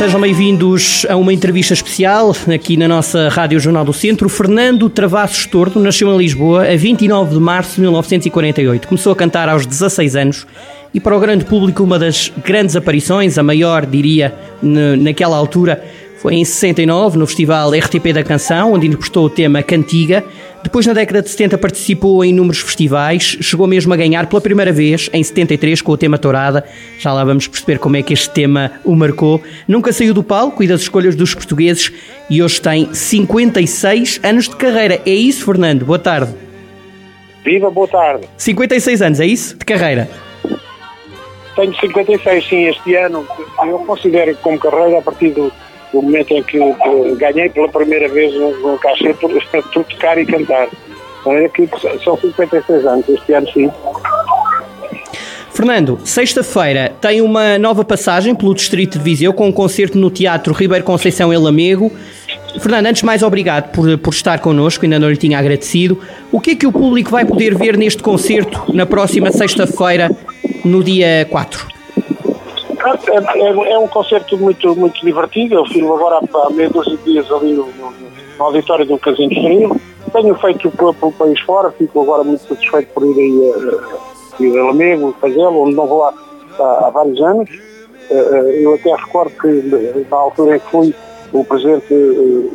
sejam bem-vindos a uma entrevista especial aqui na nossa Rádio Jornal do Centro. Fernando Travassos Tordo nasceu em Lisboa a 29 de março de 1948. Começou a cantar aos 16 anos e para o grande público uma das grandes aparições, a maior, diria, naquela altura, foi em 69, no Festival RTP da Canção, onde interpretou o tema Cantiga. Depois, na década de 70, participou em inúmeros festivais. Chegou mesmo a ganhar pela primeira vez, em 73, com o tema Tourada. Já lá vamos perceber como é que este tema o marcou. Nunca saiu do palco e das escolhas dos portugueses e hoje tem 56 anos de carreira. É isso, Fernando? Boa tarde. Viva, boa tarde. 56 anos, é isso? De carreira? Tenho 56, sim, este ano. Eu considero como carreira a partir do o momento em que ganhei pela primeira vez um, um cachê por, por tocar e cantar. É que são 56 anos, este ano sim. Fernando, sexta-feira tem uma nova passagem pelo Distrito de Viseu com um concerto no Teatro Ribeiro Conceição em Lamego. Fernando, antes mais obrigado por, por estar connosco, ainda não lhe tinha agradecido. O que é que o público vai poder ver neste concerto na próxima sexta-feira, no dia 4? É, é, é, um concerto muito, muito divertido. Eu filmo agora há, há meia dúzia de dias ali no, no, no auditório do Casino Estoril. Tenho feito pelo, pelo país fora, fico agora muito satisfeito por ir aí a, ir a Lamego, fazê-lo, onde não vou lá há, há vários anos. Eh, eh, eu até recordo que na altura em que fui o presidente eh,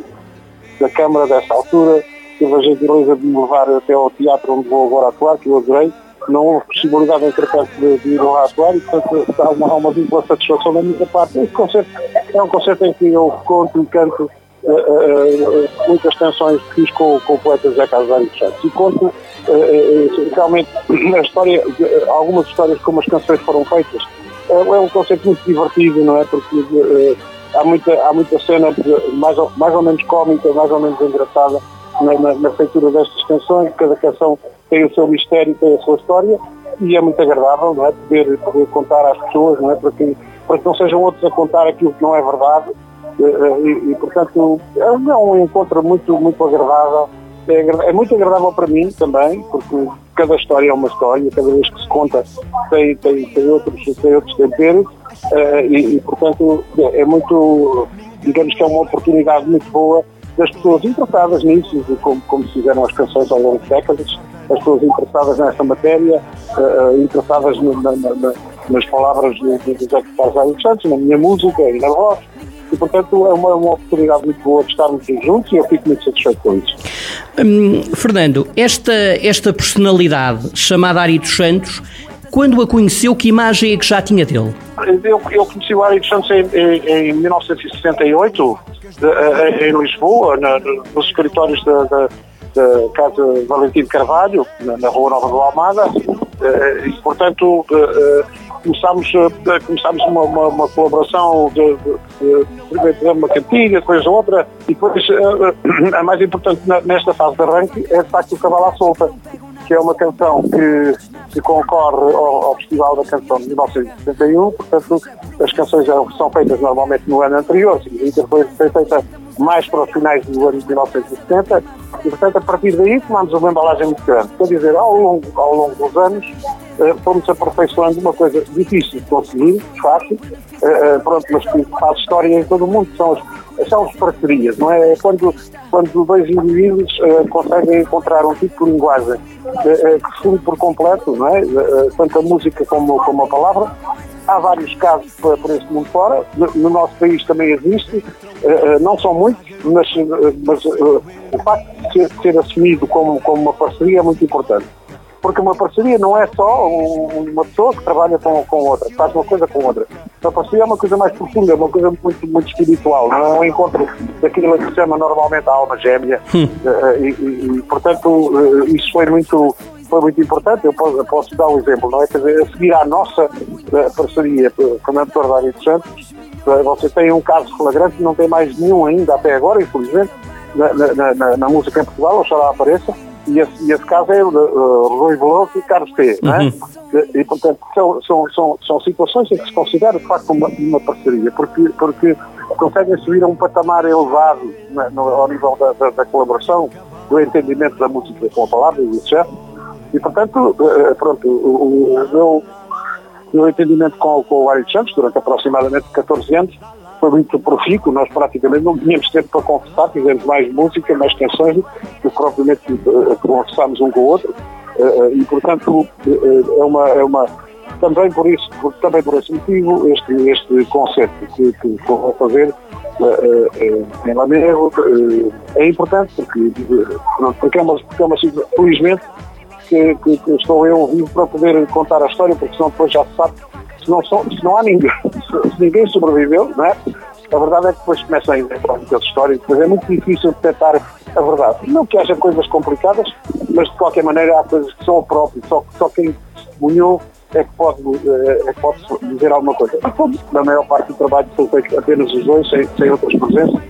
da Câmara dessa altura teve a gentileza de me levar até ao teatro onde vou agora atuar, que eu adorei não houve possibilidade, entretanto, de, de ir lá atuar e, portanto, há uma, há uma víncula satisfação da minha parte. Este concerto é um concerto em que eu conto e canto uh, uh, muitas canções que fiz com, com o poeta José Casares Santos e conto realmente a história, algumas histórias como as canções foram feitas. é um concerto muito divertido, não é? Porque há, muita, há muita cena mais ou, mais ou menos cómica, mais ou menos engraçada na, na, na feitura destas canções, cada canção tem o seu mistério, tem a sua história e é muito agradável não é? Poder, poder contar às pessoas não é? para, que, para que não sejam outros a contar aquilo que não é verdade eh, eh, e, e portanto é um encontro muito, muito agradável é, é, muito agradável para mim também, porque cada história é uma história, cada vez que se conta tem, tem, tem, outros, tem outros temperos uh, e, e, portanto, é, é muito, digamos que é uma oportunidade muito boa das pessoas interessadas nisso, como, como se fizeram as canções ao longo de décadas, as pessoas interessadas nesta matéria, uh, interessadas no, na, na, nas palavras de, de José Carlos Santos, na minha música e na voz. E, portanto, é uma, uma oportunidade muito boa de estarmos juntos e eu fico muito satisfeito com isso. Hum, Fernando, esta, esta personalidade chamada Ari dos Santos, quando a conheceu, que imagem é que já tinha dele? Eu, eu conheci o Ari Santos em, em, em 1968, de, em Lisboa, na, nos escritórios da, da da Casa Valentim Carvalho, na, Rua Nova do Almada, eh, e, portanto, eh, eh, começámos, começámos uma, uma, uma colaboração de, de, de, uma cantiga, depois outra, e depois a mais importante nesta fase de arranque é de facto o Cavalo à Solta, que é uma canção que, que concorre ao, ao, Festival da Canção de 1961, portanto as canções são feitas normalmente no ano anterior, significa que foi feita mais para os finais do ano de 1970 e, portanto, a partir daí tomámos uma embalagem muito grande. Quer dizer, ao longo, ao longo dos anos eh, fomos aperfeiçoando uma coisa difícil de conseguir, fácil, eh, eh, pronto, mas que faz história em todo o mundo, são as, são as parcerias, não é? é quando, quando dois indivíduos conseguem encontrar um tipo de linguagem que se por completo, não é? tanto a música como, como a palavra, Há vários casos por, por este mundo fora, no, no, nosso país também existe, uh, não são muitos, mas, uh, mas o facto de ser, de ser, assumido como, como uma parceria é muito importante. Porque uma parceria não é só uma pessoa que trabalha com, com outra, faz uma coisa com outra. Uma parceria é uma coisa mais profunda, é uma coisa muito, muito espiritual, não é um encontro daquilo que se chama normalmente a alma gêmea. Hum. E, e, e, portanto, isso foi muito, foi muito importante. Eu posso, eu posso, dar um exemplo, não é? Quer dizer, a seguir à nossa uh, parceria com a doutora Dário dos Santos, uh, você tem um caso flagrante, não tem mais nenhum ainda até agora, infelizmente, na, na, na, na música em Portugal, oxalá apareça, e esse, e esse caso é uh, Rui Veloso e Carlos T. Uhum. É? Uhum. E, portanto, são, são, são, são situações em que se considera, de facto, uma, uma parceria, porque, porque conseguem subir a um patamar elevado no, ao nível da, da, da, colaboração, do entendimento da música com a palavra e do chefe, e, portanto, eh, pronto, o, meu, meu entendimento com, com o Ari Santos, durante aproximadamente 14 anos, foi muito profícuo, nós praticamente não tínhamos tempo para conversar, fizemos mais música, mais canções do que propriamente uh, conversámos um com o outro. E, portanto, é uma, é uma, também por isso, também por esse motivo, este, este concerto que, que vou fazer em Lamego é importante porque, porque, é uma, porque é uma felizmente que, que, que, estou eu vivo para poder contar a história, porque senão depois já se sabe, se não, só, se não há ninguém, se ninguém sobreviveu, não é? A verdade é que depois começam a inventar muitas histórias, depois é muito difícil detectar a verdade. Não que haja coisas complicadas, mas de qualquer maneira há coisas que são o próprio, só, só quem testemunhou é que pode, eh, é que pode dizer alguma coisa. Na maior parte do trabalho são feitos apenas os dois, sem, sem outras presenças.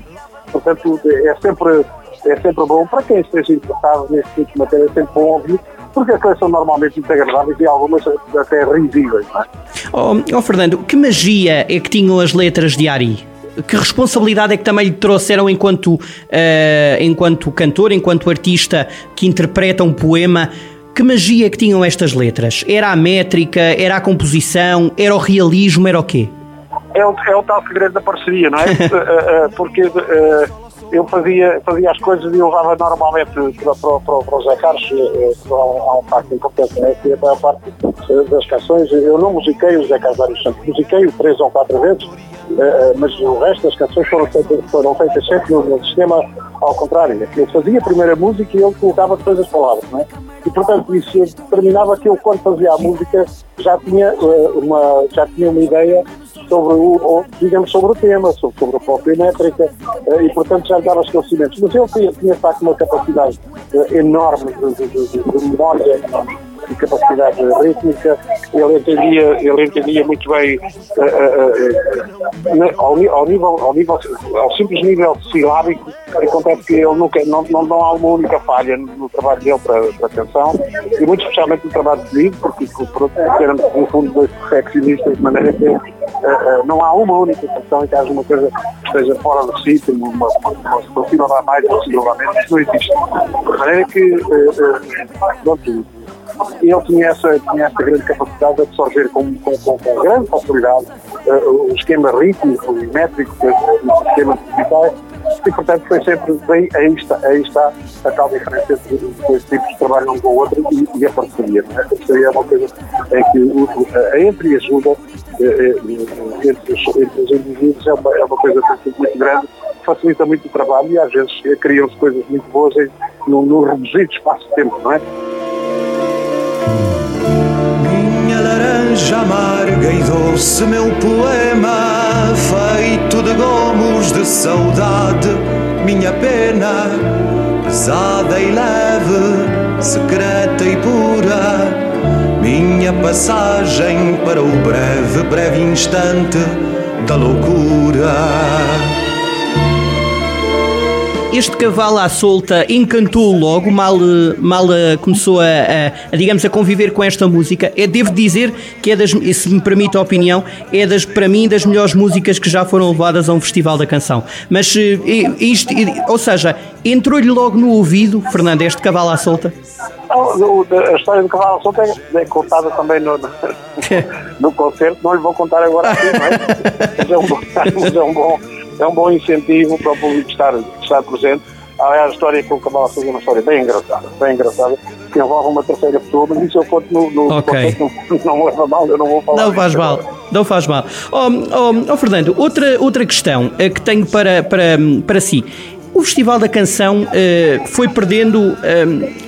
Portanto, é sempre, é sempre bom, para quem esteja interessado neste tipo de matéria, é sempre bom ouvir, porque as coisas são normalmente muito agradáveis e algumas até risíveis. Não é? oh, oh, Fernando, que magia é que tinham as letras de Ari? Que responsabilidade é que também lhe trouxeram enquanto, uh, enquanto cantor, enquanto artista que interpreta um poema? Que magia que tinham estas letras? Era a métrica, era a composição, era o realismo, era o quê? É o, é o tal segredo da parceria, não é? Eh, eh, porque uh, eu fazia, fazia as coisas e eu levava normalmente para, para, para, para o Zé Carlos, há um facto importante, né? que a maior parte das canções, eu não musiquei o Zé Carlos Santos, musiquei-o três ou quatro vezes, mas o resto das canções foram feitas, foram feitas sempre no, no sistema ao contrário. Eu fazia a primeira música e ele colocava depois as palavras, não é? E, portanto, isso determinava que eu, quando fazia a música, já tinha, uh, uma, já tinha uma ideia sobre o, digamos, sobre o tema, sobre, sobre a própria métrica, uh, e, portanto, já lhe dava esclarecimentos. Mas ele tinha, tinha de facto, uma capacidade enorme de, de memória, de capacidade rítmica, ele entendia, ele entendia muito bem uh, uh, ao, ao, nível, ao, nível, ao simples nível silábico, acontece que ele nunca, não, não, não há uma única falha no, trabalho dele para, para a canção, e muito especialmente no trabalho de livro, porque por, éramos no fundo dois perfeccionistas, de maneira que não há uma única canção em que haja uma coisa que esteja fora do sítio, uma, uma, uma mais, uma, isso não existe. De maneira que, pronto, e ele tinha essa, tinha essa grande capacidade de absorver com, com, com, com grande facilidade uh, o esquema rítmico e métrico do sistema digital e, portanto, foi sempre bem, aí está, aí está a tal diferença entre dois tipos de trabalho um com o outro e, e a parceria. É? A parceria é uma coisa em que o, a entreajuda eh, eh, entre, os, entre os indivíduos é uma, é uma coisa muito grande, facilita muito o trabalho e às vezes criam-se coisas muito boas num, num reduzido espaço de tempo, não é? Laranja amarga e doce meu poema feito de gomos de saudade. Minha pena pesada e leve secreta e pura. Minha passagem para o breve breve instante da loucura este cavalo à solta encantou logo, mal, mal eh, começou a, a, a, digamos, a conviver com esta música. É, devo dizer que é das, se me permite a opinião, é das, para mim, das melhores músicas que já foram levadas a um festival da canção. Mas, eh, isto, ou seja, entrou-lhe logo no ouvido, Fernando, este cavalo à solta? A história do cavalo à solta é, é contada também no, no, no concerto, não lhe vou contar agora aqui, não é? Mas é um, mas é um bom é um bom incentivo para o público estar, estar presente. a história que o Cabal fez é uma história bem engraçada, bem engraçada, que envolve uma terceira pessoa, mas isso eu conto no, no okay. não, não leva mal, eu não vou falar. Não faz mal, não faz mal. Oh, oh, oh, Fernando, outra, outra questão eh, que tenho para, para, para si o Festival da Canção uh, foi perdendo uh,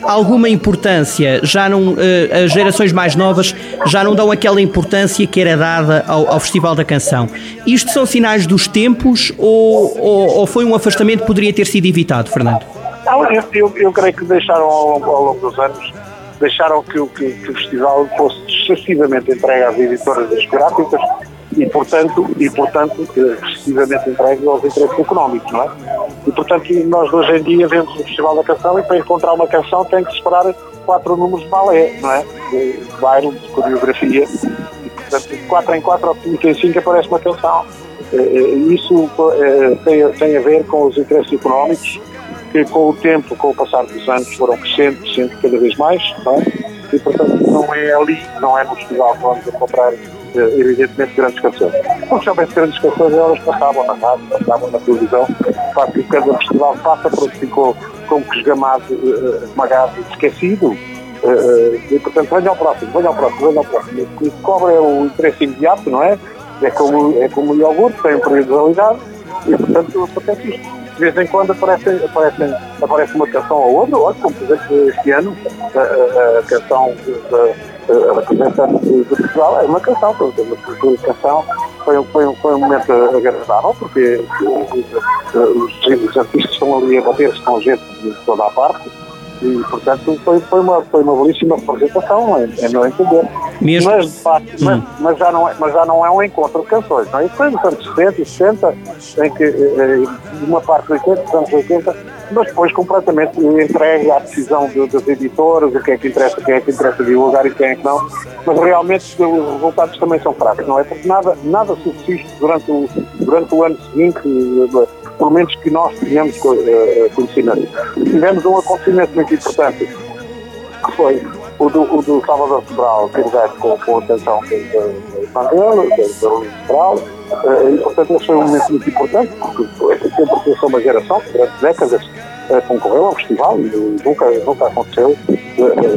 alguma importância, já não, uh, as gerações mais novas já não dão aquela importância que era dada ao, ao Festival da Canção. Isto são sinais dos tempos ou, ou, ou, foi um afastamento que poderia ter sido evitado, Fernando? Não, eu, eu, eu creio que deixaram ao, ao longo dos anos deixaram que, que, que o festival fosse excessivamente entregue às editoras discográficas e, portanto, e, portanto excessivamente entregue aos interesses económicos, não é? E, portanto, nós hoje em dia vemos o Festival da Canção e para encontrar uma canção tem que esperar quatro números de balé, não é? De baile, de coreografia. E, portanto, de quatro em quatro ou cinco em cinco aparece uma canção. Eh, eh, isso eh, tem, tem a ver com os interesses económicos que com o tempo, com o passar dos anos, foram crescendo, crescendo cada vez mais, não é? E, portanto, não é ali, não é no festival que vamos encontrar evidentemente, grandes canções. Porque se houvesse grandes canções, elas passavam na rádio, passavam na televisão. Facto, que cada festival passa porque ficou como que esgamado, uh, esmagado, esquecido. E, portanto, venha ao próximo, venha ao próximo, venha ao próximo. O cobra é o interesse imediato, não é? É como, é como o iogurte, tem período de validade e, portanto, acontece isto de vez em quando aparece, aparece, aparece uma canção ou outra, olha, como por exemplo este ano, a, a, a canção da representante de Portugal é uma canção, uma canção foi, foi, foi um momento agradável, porque os, os artistas estão ali a bater-se com gente de toda a parte, e, portanto, foi, foi, uma, foi uma belíssima representação, é, é meu entender. Mesmo? Mas, de facto, hum. mas, mas, já não é, mas já não é um encontro de canções, não é? Isso foi nos anos 60 e 60, em que, eh, de uma parte dos 80, dos anos 80, mas depois completamente entregue à decisão de, das editoras, o que é que interessa, quem é que interessa divulgar e quem é que não. Mas realmente os resultados também são fracos, não é? Porque nada, nada subsiste durante o, durante o ano seguinte, pelo menos que nós tenhamos conhecimento. Tivemos um acontecimento muito importante, que foi o do, o do Salvador Sobral, que com, com a atenção do Mandela, do Luís Sobral, uh, e portanto esse foi um momento muito importante, porque sempre pensou uma geração, durante décadas, uh, concorreu ao festival e nunca, nunca aconteceu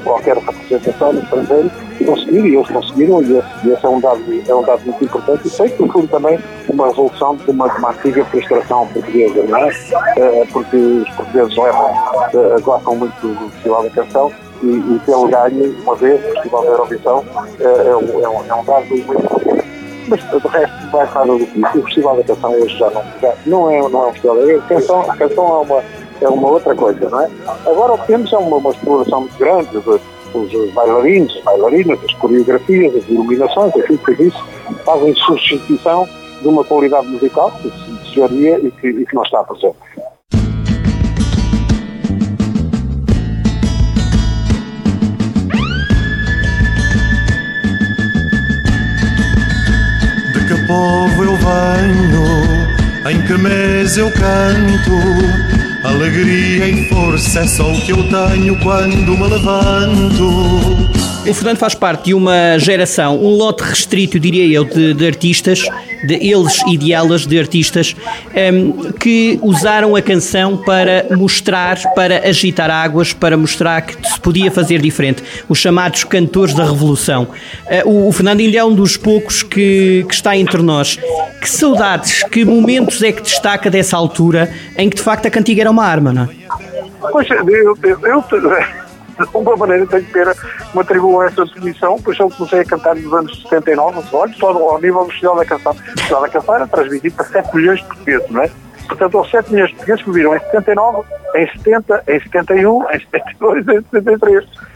qualquer representação no estrangeiro conseguir, e eles conseguiram, e esse, esse, é, um dado, é um dado muito importante, e sei que foi também uma resolução de uma, uma antiga frustração portuguesa, não é? Uh, porque os portugueses levam, uh, gostam muito do Festival da Canção, e, e pelo ganho, uma vez, o Festival da Eurovisão, uh, é, um, é, um, é um dado muito importante. Mas de resto, mais nada do que. O Festival da Canção hoje já não, já não, é, não é um festival. A canção, a canção é, uma, é uma outra coisa, não é? Agora o que temos é uma, uma exploração muito grande de, os bailarinos, as bailarinas, as coreografias, as iluminações, aquilo que isso, fazem substituição de uma qualidade musical que se desejaria e que, e que não está presente. De que povo eu venho, em que mês eu canto Alegria e força é só o que eu tenho quando me levanto. O Fernando faz parte de uma geração, um lote restrito, diria eu, de, de artistas, de eles e de elas, de artistas, um, ehm, que usaram a canção para mostrar, para agitar águas, para mostrar que se podia fazer diferente. Os chamados cantores da revolução. Uh, o, o, Fernando ainda é um dos poucos que, que está entre nós. Que saudades, que momentos é que destaca dessa altura em que de facto a cantiga era uma arma, não é? Pois, eu, eu, eu de alguma maneira tenho pena que me atribuam essa definição, pois eu comecei a cantar nos anos 79, olha, só ao nível do Festival da Canção. O Festival da Canção era transmitido para 7 milhões de portugueses, não é? Portanto, houve 7 milhões de portugueses que viram em 79, em 70, em 71, em 72, em 73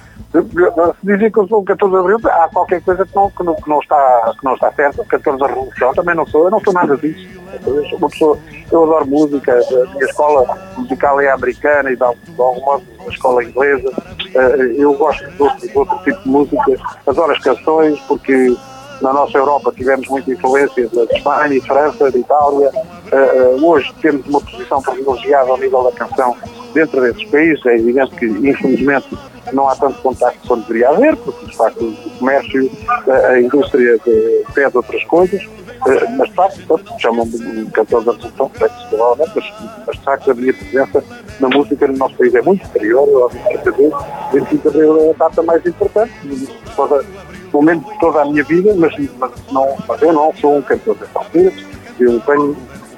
dizem que eu sou o 14 de Abril, há qualquer coisa que não, que não, que não, está, que não está certo. O 14 da Revolução também não sou, eu não sou nada disso. Eu sou uma pessoa, eu adoro música, a minha escola musical é americana e de algum modo uma escola inglesa. Eh, eu gosto de outro, de outro tipo de música, adoro as canções, porque na nossa Europa tivemos muita influência de Espanha, França, de Itália. Eh, eh, hoje temos uma posição privilegiada ao nível da canção dentro desses países. É evidente que, infelizmente, não há tanto contacto quanto deveria haver, porque de facto o comércio, a indústria pede outras coisas, mas de facto, chamam-me um cantor da revolução, provavelmente, mas, mas de facto a minha presença na música no nosso país é muito superior ao 25 de Abril. 25 de Abril é a data mais importante, toda, pelo menos toda a minha vida, mas, mas, não, mas eu não sou um cantor dessa altura, eu tenho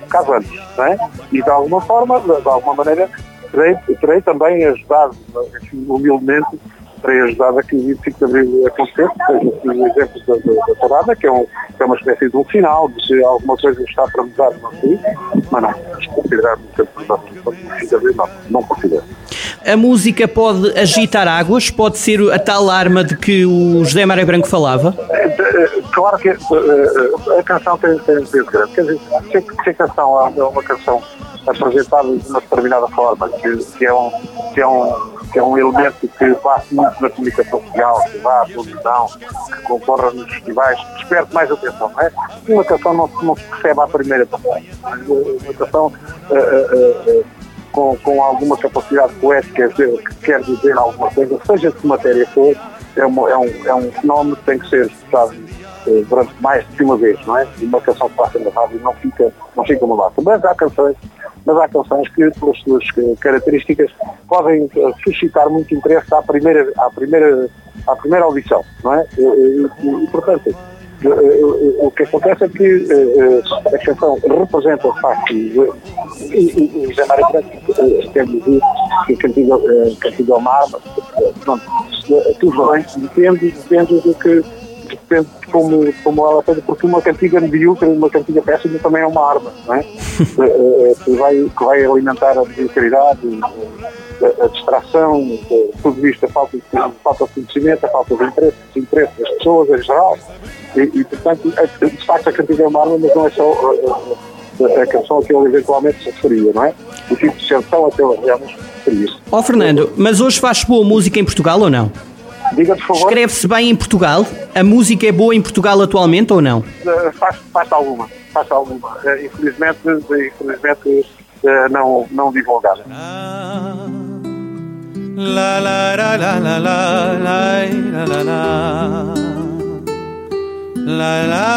caso antes, não é? E de alguma forma, de alguma maneira, terei, terei também ajudado, enfim, humildemente, terei ajudado a que o 25 de Abril acontecesse, seja o exemplo da, da, da Torada, que é, um, que é uma espécie de um sinal de se alguma coisa está para mudar nosso país, mas não, considerar um tempo de 25 de Abril, não, não considero. A música pode agitar águas? Pode ser a tal arma de que o José Mário Branco falava? É, é, claro que a canção tem, tem um peso grande. Quer dizer, se a canção é uma canção apresentado de uma determinada forma, que, que, é um, que, é um, que é um elemento que bate muito na comunicação social, que vá à televisão, que concorra nos festivais, que desperte mais atenção, não é? Uma canção não, não se percebe à primeira passagem. Uma canção uh, uh, uh, com, com alguma capacidade poética que quer dizer alguma coisa, seja de que matéria for, é, uma, é, um, é um fenómeno que tem que ser estudado durante mais de uma vez, não é? Uma canção que passa na rádio não fica, não fica uma lata. Mas há canções, mas há canções que, pelas suas características, podem suscitar muito interesse à primeira, à primeira, à primeira audição, não é? E, e, e portanto, o que acontece é que a canção representa de facto e José Mário Branco quer dizer que Cantiga, Cantiga ao pronto, tudo bem, depende, depende do que depende de como, como ela fez, porque uma cantiga medíocre, uma cantiga péssima também é uma arma, não é? que, vai, que vai alimentar a mediocridade, a, a distração, tudo isto, a falta de, a falta de conhecimento, a falta de interesse, de interesse das pessoas em geral, e, e portanto, de facto a cantiga é uma arma, mas não é só a, a, a canção a que ele eventualmente se referia, não é? O tipo de canção a que ele realmente se referia. Ó oh, Fernando, mas hoje faz boa música em Portugal ou não? Diga, por favor. Escreve-se bem em Portugal? A música é boa em Portugal atualmente ou não? Uh, faz, faz alguma, faz alguma. Uh, infelizmente, infelizmente uh, não, não divulgada. La la la la la la la la la la la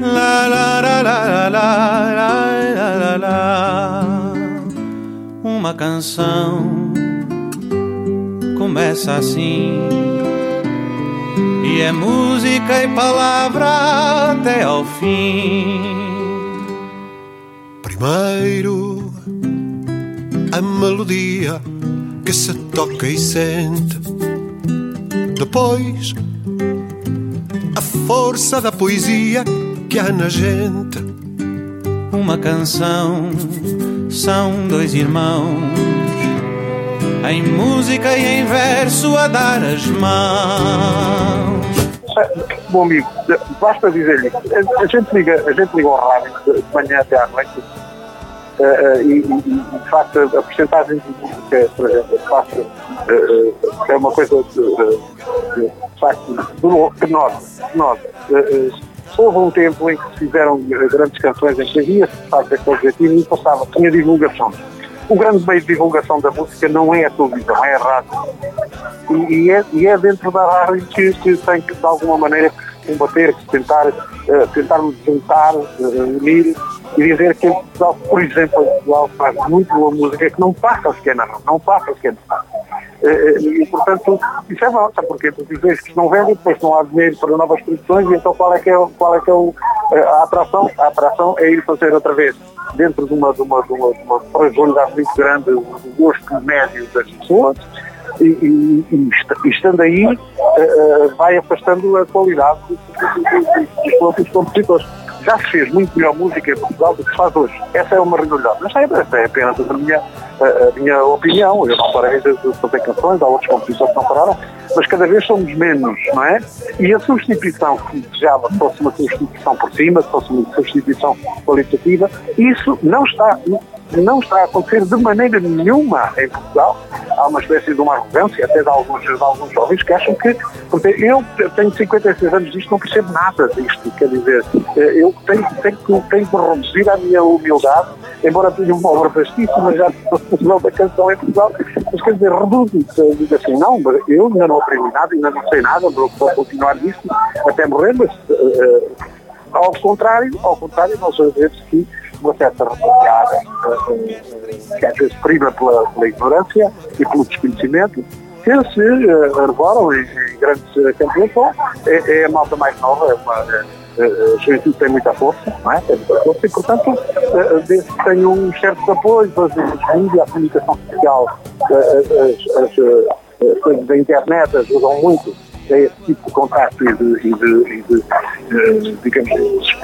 La la la la la la la la Uma canção começa assim e é música e palavra até ao fim. Primeiro a melodia que se toca e sente. Depois a força da poesia que há na gente. Uma canção são dois irmãos em música e em verso a dar as mãos. Bom amigo, basta dizer-lhe, a, gente liga, a gente liga ao rádio de manhã até à noite uh, uh, e, e, de facto a, porcentagem de música, por exemplo, faço, uh, é uma coisa de, de, de facto enorme. enorme. Houve um tempo em que se fizeram grandes canções em que havia, de facto, aquele objetivo e passava, tinha divulgação o grande meio de divulgação da música não é a televisão, é a rádio. E, e, é, e é, dentro da rádio que, que, tem que, de alguma maneira, combater, tentar, uh, tentar juntar, uh, unir e dizer que por exemplo, Portugal faz muito boa música que não passa sequer na rádio, não passa sequer na rádio. Uh, e, portanto, isso é porquê? Porque os que não vendem, depois não há dinheiro para novas produções e então qual é que é, qual é, que é o, a atração? A atração é ir fazer outra vez dentro de uma, de uma, de uma, de uma fragilidade muito grande do gosto médio das pessoas e, e, e estando aí uh, vai afastando a qualidade dos, dos próprios compositores. Já se fez muito melhor música em Portugal do que se faz hoje. Essa é uma realidade. Mas é, é apenas a minha, a, minha opinião. Eu não parei de fazer canções, há outros compositores que não pararam, mas cada vez somos menos, não é? E a substituição que desejava fosse uma substituição por cima, fosse uma substituição qualitativa, isso não está, não está a acontecer de maneira nenhuma em Portugal. Há uma espécie de uma arrogância, até de alguns, de alguns jovens, que acham que. Porque eu tenho 56 anos disto, não percebo nada disto. Quer dizer, eu tenho, tenho, tenho, tenho que reduzir a minha humildade, embora tenha uma obra vastíssima já de da canção em Portugal, mas quer dizer, reduzo-me. Digo assim, não, eu ainda não aprendi nada, ainda não sei nada, vou continuar nisto até morrer, mas. Uh, ao contrário, ao contrário, nós sabemos que uma certa revoltada, que às vezes prima pela, pela, ignorância e pelo desconhecimento, que se uh, arvoram em, em grandes campeões. É, é, a malta mais nova, é uma, a juventude tem muita força, não é? Tem muita força e, portanto, uh, tem um certo apoio, as mídias, a comunicação social, as, as, coisas da internet ajudam muito a esse tipo de contato e de, e de, e de digamos,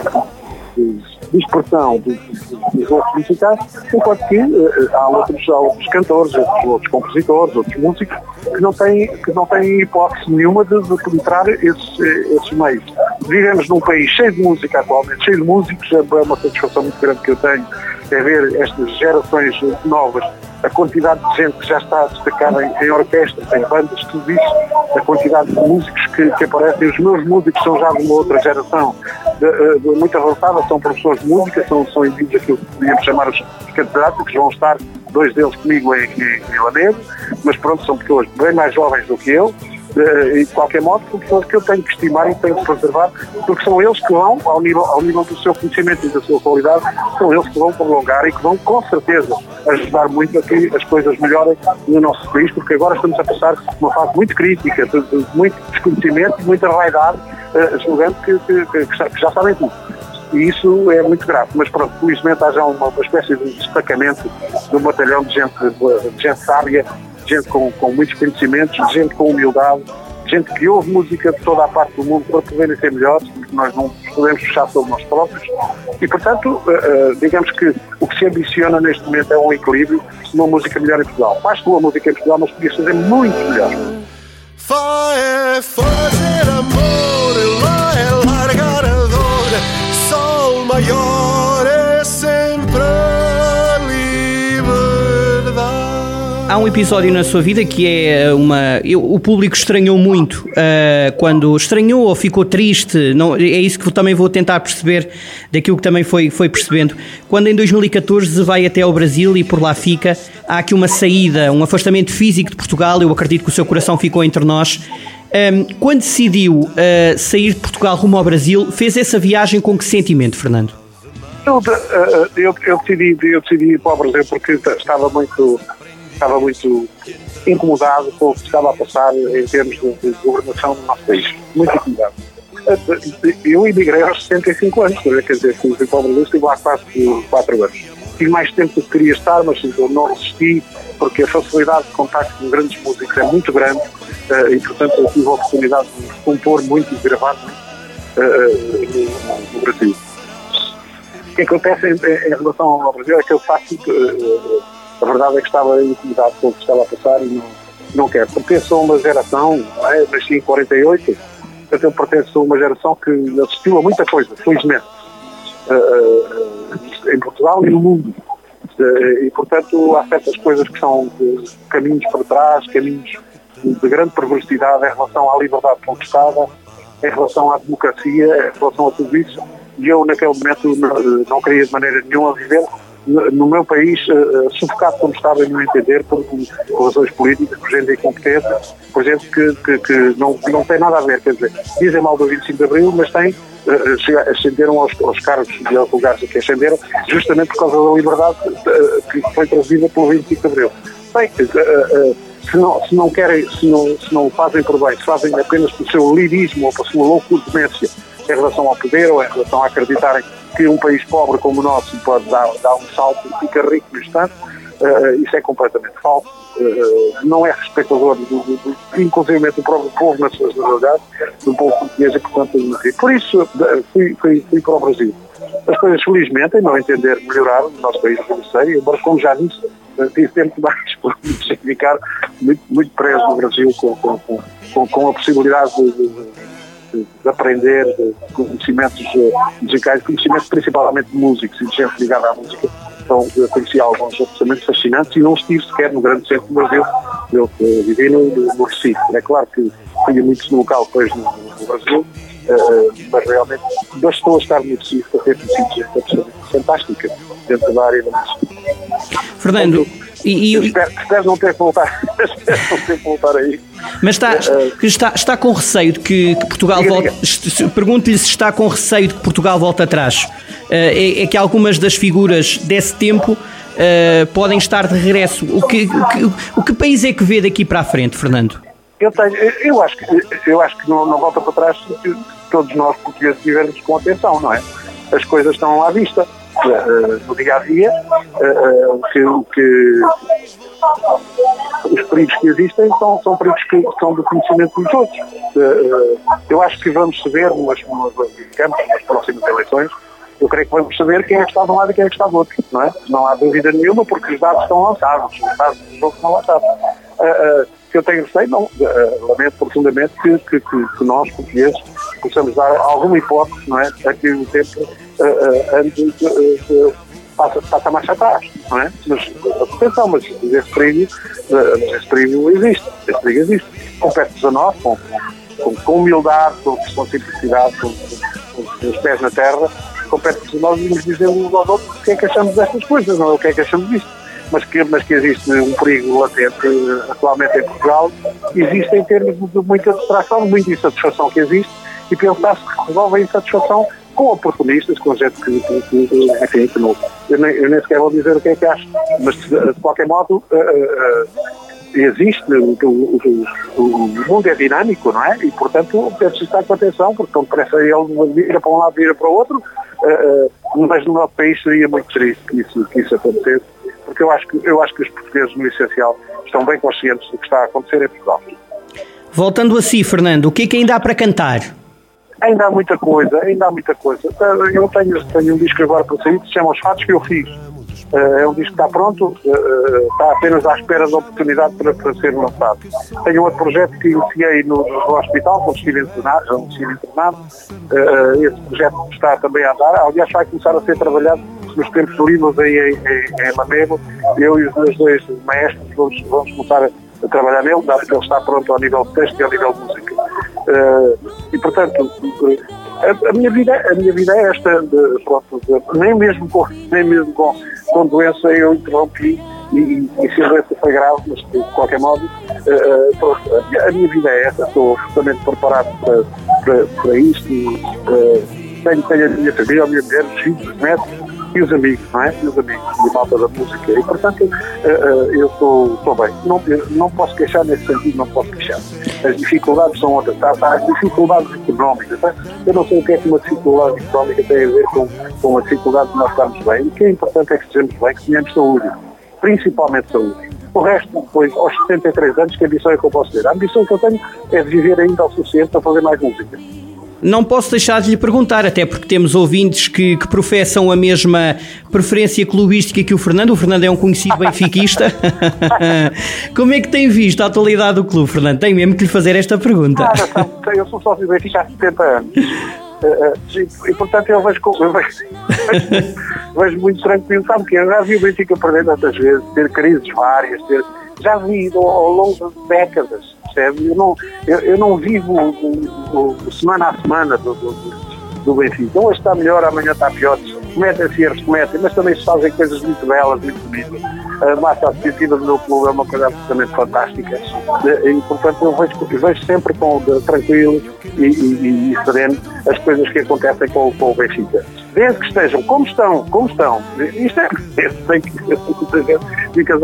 de, de expressão dos gostos musicais, enquanto que uh, há, outros, há outros cantores, outros, outros, compositores, outros músicos, que não têm, que não têm hipótese nenhuma de, de penetrar esses, esses meios. Vivemos num país cheio de música atualmente, cheio de músicos, é uma satisfação muito grande que eu tenho, é ver estas gerações novas a quantidade de gente que já está a destacar em, em orquestras, em bandas, tudo isso, a quantidade de músicos que, que, aparecem. Os meus músicos são já de uma outra geração, muito avançada, são professores de música, são, são indivíduos que podíamos chamar os catedráticos, vão estar dois deles comigo em, em, Laneiro, mas pronto, são pessoas bem mais jovens do que eu, de, de qualquer modo, são pessoas que eu tenho que estimar e tenho que preservar, porque são eles que vão, ao nível, ao nível do seu conhecimento e da sua qualidade, são eles que vão prolongar e que vão, com certeza, ajudar muito a que as coisas melhorem no nosso país, porque agora estamos a passar uma fase muito crítica, de, de muito desconhecimento, muita vaidade, julgando que, que, que, já sabem tudo e isso é muito grave. Mas pronto, felizmente há já uma, uma espécie de destacamento de um batalhão de gente, de gente sábia, de gente com, com muitos conhecimentos, de gente com humildade, de gente que ouve música de toda a parte do mundo para poderem ser melhores, porque nós não podemos fechar sobre nós próprios. E, portanto, uh, uh, digamos que o que se ambiciona neste momento é um equilíbrio, uma música melhor em Portugal. Faz boa música em Portugal, mas podia fazer muito melhor. Vai fazer amor, maior é sempre a liberdade. Há um episódio na sua vida que é uma. Eu, o público estranhou muito uh, quando estranhou ou ficou triste. Não, é isso que também vou tentar perceber daquilo que também foi, foi percebendo. Quando em 2014 vai até ao Brasil e por lá fica, há aqui uma saída, um afastamento físico de Portugal. Eu acredito que o seu coração ficou entre nós. Quando decidiu uh, sair de Portugal rumo ao Brasil, fez essa viagem com que sentimento, Fernando? Eu, eu, eu, decidi, eu decidi ir para o Brasil porque estava muito, estava muito incomodado com o que estava a passar em termos de, de governação no nosso país. Muito incomodado. Eu emigrei aos 65 anos, quer dizer, fui para o Brasil, estive lá quase 4 anos. Tive mais tempo do que queria estar, mas não resisti, porque a facilidade de contacto com grandes músicos é muito grande uh, e, portanto, eu tive a oportunidade de compor muito e gravar muito uh, no, Brasil. O que acontece em, em, relação ao Brasil é que eu faço uh, a verdade é que estava incomodado com o que estava a passar e não, não quero. Pertenço a uma geração, não é? nasci em 48, portanto eu pertenço a uma geração que assistiu a muita coisa, felizmente, em Portugal e no mundo. E, portanto, há certas coisas que são caminhos para trás, caminhos de grande perversidade em relação à liberdade conquistada, em relação à democracia, em relação a tudo isso. E eu, naquele momento, não, não queria de maneira nenhuma viver no meu país, uh, sufocado como estava em meu entender, por, por razões políticas, por gente incompetente, por gente que, que, que, não, não tem nada a ver. Quer dizer, dizem mal do 25 de Abril, mas têm, uh, ascenderam aos, aos cargos e aos lugares que ascenderam, justamente por causa da liberdade uh, que foi trazida pelo 25 de Abril. Bem, se não, se não querem, se não, se não fazem por bem, se fazem apenas pelo seu lirismo ou pela sua loucura em relação ao poder ou em relação a acreditarem que um país pobre como o nosso pode dar, dar um salto e ficar rico no instante, uh, isso é completamente falso. Uh, não é respeitador, do, do, do, inclusive do próprio povo na sua generalidade, do povo português e, portanto, por isso fui, fui, fui para o Brasil. As coisas, felizmente, em meu entender, melhoraram no nosso país financeiro, embora, como já disse, tive tempo mais por me significar muito, muito preso no Brasil com, com, com, com a possibilidade de, de, de, aprender de conhecimentos eh, musicais, conhecimentos principalmente de músicos e de gente ligada à música. Então, eu conheci alguns absolutamente fascinantes e não estive sequer no grande centro do Brasil. Eu, eu vivi no, no Recife. É claro que fui muito no local depois no, no Brasil, uh, mas realmente bastou estar no Recife para ter conhecido gente absolutamente fantástica dentro da área da música. Fernando, e, e... Espero, espero, não ter que voltar, espero não ter que voltar aí. Mas está, uh, está, está com receio de que, que Portugal diga, volte. Pergunto-lhe se está com receio de que Portugal volte atrás. Uh, é, é, que algumas das figuras desse tempo uh, podem estar de regresso. O que, o, que, o que país é que vê daqui para a frente, Fernando? Eu, tenho, eu, acho, que, eu acho que não, não volta para trás se todos nós portugueses estivermos com atenção, não é? As coisas estão à vista uh, no dia a dia, uh, que, que os perigos que existem são, são perigos que são do conhecimento todos. Uh, eu acho que vamos saber, nas, digamos, nas próximas eleições, eu creio que vamos saber quem é que está de um lado e quem é que está do outro, não é? Não há dúvida nenhuma, porque os dados estão lançados, os dados do jogo estão lançados. Que eu tenho receio, não, lamento profundamente que, que, que, que nós, portugueses, possamos dar alguma hipótese, não é? Aqui no tempo uh, passa, passa marcha atrás, não é? Mas, atenção, mas esse perigo, esse perigo existe, esse perigo existe. Compete-nos a nós, com, com, com, humildade, com, com simplicidade, com, com, com, os pés na terra, compete-nos a nós e nos dizemos uns aos outros o que é que achamos destas coisas, não é? O que é que achamos disto. mas que, mas que existe um perigo latente atualmente em Portugal, existe em termos de muita distração, de muita insatisfação que existe, e pensar-se que resolve a insatisfação com oportunistas, com gente que, que, que enfim, que não, eu, nem, eu nem sequer vou dizer o que é que acho, mas de qualquer modo uh, uh, existe, o, o, o, mundo é dinâmico, não é? E portanto é preciso estar com atenção, porque quando parece ele vira para um lado, vira para o outro, uh, mas no nosso país seria muito triste que isso, que isso acontecesse, porque eu acho que, eu acho que os portugueses, no essencial, estão bem conscientes do que está a acontecer em Portugal. Voltando a si, Fernando, o que é que ainda há para cantar? Ainda há muita coisa, ainda há muita coisa. Eu tenho, tenho um disco agora para sair que se chama Os Fatos que eu fiz. Uh, é um disco que está pronto, uh, está apenas à espera da oportunidade para, para ser lançado. Tenho outro projeto que iniciei no, no hospital, quando estive internado. Internado. Esse projeto está também a andar. Aliás, vai começar a ser trabalhado nos tempos livres aí em, em, em Lamego. Eu e os meus dois maestros vamos, vamos começar a, a trabalhar nele, dado que ele está pronto ao nível de texto e ao nível de música. Uh, e portanto, a, a, minha vida, a minha vida é esta, de, pronto, de, nem, mesmo com, nem mesmo com, com doença eu interrompi e, e, e se a doença foi grave, mas de qualquer modo, uh, pronto, a, minha vida é esta, estou absolutamente preparado para, para, para isto. Uh, tenho, tenho a minha família, a minha mulher, os filhos, os netos, e os amigos, não é? E os amigos de malta da música. E, portanto, uh, eu estou bem. Não, não posso queixar nesse sentido, não posso queixar. As dificuldades são outras. Há, dificuldades económicas. Tá? Eu não sei o que é que uma dificuldade económica tem a ver com, com a dificuldade de nós estarmos bem. O que é importante é que estejamos bem, que tenhamos saúde. Principalmente saúde. O resto, depois, aos 73 anos, que ambição é que eu posso ter? A ambição que eu tenho é de viver ainda o suficiente para fazer mais música. Não posso deixar de lhe perguntar, até porque temos ouvintes que, que, professam a mesma preferência clubística que o Fernando. O Fernando é um conhecido benfiquista. Como é que tem visto a atualidade do clube, Fernando? Tenho mesmo que lhe fazer esta pergunta. Ah, eu sou sócio do Benfica há 70 anos. Eh, eh, e, portanto eu vejo, eu vejo, vejo, muito tranquilo, sabe que eu já vi o Benfica perder tantas vezes, ter crises várias, ter, já vi ao longo de décadas percebe? Eu não, eu, eu não vivo semana a semana do, do, do Benfica. Hoje está melhor, amanhã está pior. Cometem-se erros, cometem, mas também se fazem coisas muito belas, muito bonitas. A massa associativa do meu clube é uma coisa absolutamente fantástica. E, portanto, eu vejo, eu vejo sempre com, tranquilo e, e, e, sereno as coisas que acontecem com, com o Benfica. Desde que estejam como estão, como estão. Isto é, tem que fica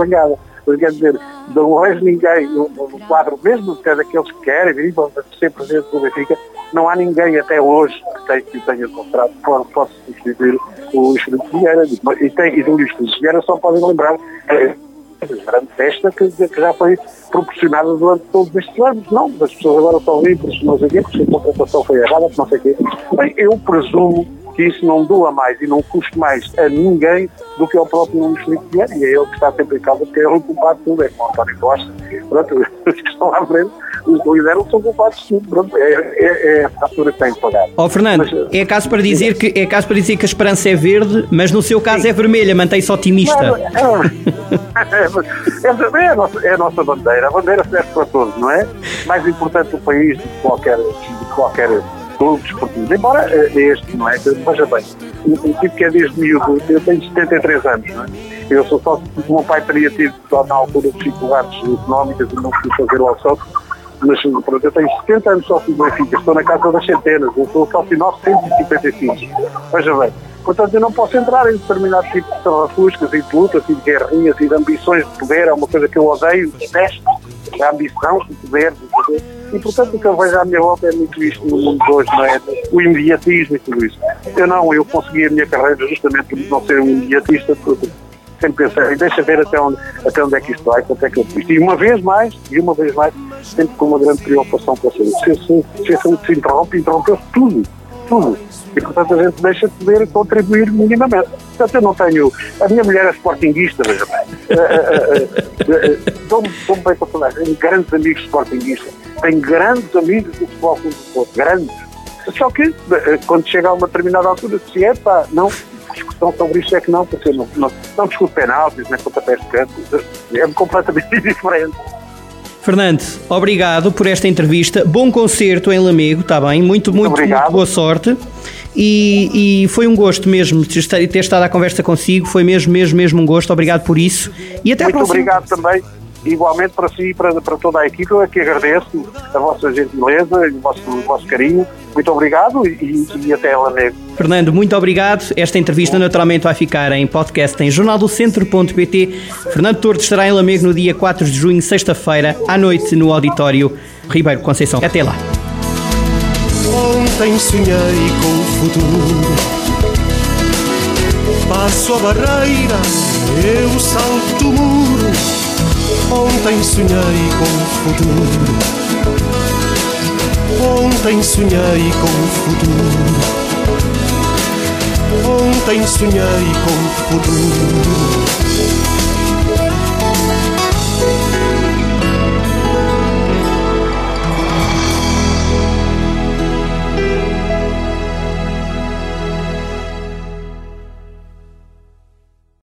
zangada quer dizer, não vejo ninguém no, no quadro, mesmo que daqueles que querem vir vão ser presidente do Benfica, não há ninguém até hoje que, tem, que tenha contrato que possa substituir o Luís Felipe Vieira. E, tem, e do Luís Felipe Vieira só podem lembrar é, a grande festa que, que, já foi proporcionada durante todos estes anos. Não, as pessoas agora estão livres, não sei o quê, porque a contratação foi errada, não sei o quê. Bem, eu presumo que isso não doa mais e não custe mais a ninguém do que ao próprio Nuno Felipe Vieira, e é ele que está sempre em casa porque é o culpado de tudo, é como António Costa, pronto, os que estão à frente, os que lideram são culpados de tudo, pronto, é, é, é a fatura que tem que pagar. Ó oh, Fernando, mas, é caso para dizer que é caso para dizer que a esperança é verde, mas no seu caso sim. é vermelha, mantém-se otimista. Não, é, é, é, a nossa, é a nossa bandeira, a bandeira serve para todos, não é? Mais importante do país de qualquer, de qualquer embora eh, este, não é? Veja bem, o, tipo que é desde miúdo, eu tenho 73 anos, não é? Eu sou só, o meu pai teria tido na altura dificuldades económicas e não fui fazer o alçote, mas pronto, eu tenho 70 anos só de Benfica, estou na casa das centenas, eu sou sócio 955. Veja bem, portanto eu não posso entrar em determinados tipos de sarrafuscas e de lutas e de guerrinhas e de ambições de poder, é uma coisa que eu odeio, detesto, a ambição de poder, de poder e, portanto, o que eu vejo à minha volta é muito isto no mundo de hoje, não é? O imediatismo e tudo isso. Eu não, eu consegui a minha carreira justamente por não ser um imediatista, porque sempre pensei, deixa ver até onde, até onde é que isto vai, quanto é que eu fiz. E uma vez mais, e uma vez mais, sempre com uma grande preocupação com a saúde. Se, se, se a saúde se interrompe, interrompeu-se tudo, tudo. E, portanto, a gente deixa de poder contribuir minimamente. Portanto, eu não tenho... A minha mulher é sportinguista, veja bem. Dou-me bem com toda a gente, grandes amigos sportinguistas tem grandes amigos do futebol do Porto, grandes. Só que, eh, quando chega a uma determinada altura, se é, pá, não, discussão sobre isto é que não, porque não, não, não discute penaltis, nem pontapés de canto, é completamente diferente. Fernando, obrigado por esta entrevista. Bom concerto em Lamego, está bem? Muito, muito, muito, muito boa sorte. E, e, foi um gosto mesmo ter estado à conversa consigo. Foi mesmo, mesmo, mesmo um gosto. Obrigado por isso. E até Muito obrigado também igualmente para si e para, para toda a equipa, que agradeço a vossa gentileza e o vosso, o vosso carinho. Muito obrigado e, e até lá. Fernando, muito obrigado. Esta entrevista naturalmente vai ficar em podcast em jornaldocentro.pt. Fernando Torres estará em Lamego no dia 4 de junho, sexta-feira, à noite, no auditório Ribeiro Conceição. Até lá. Ontem sonhei com o futuro. Passo a barreira, eu salto o muro Ontem sonhei com o futuro. Ontem sonhei com o futuro. Ontem sonhei com o futuro.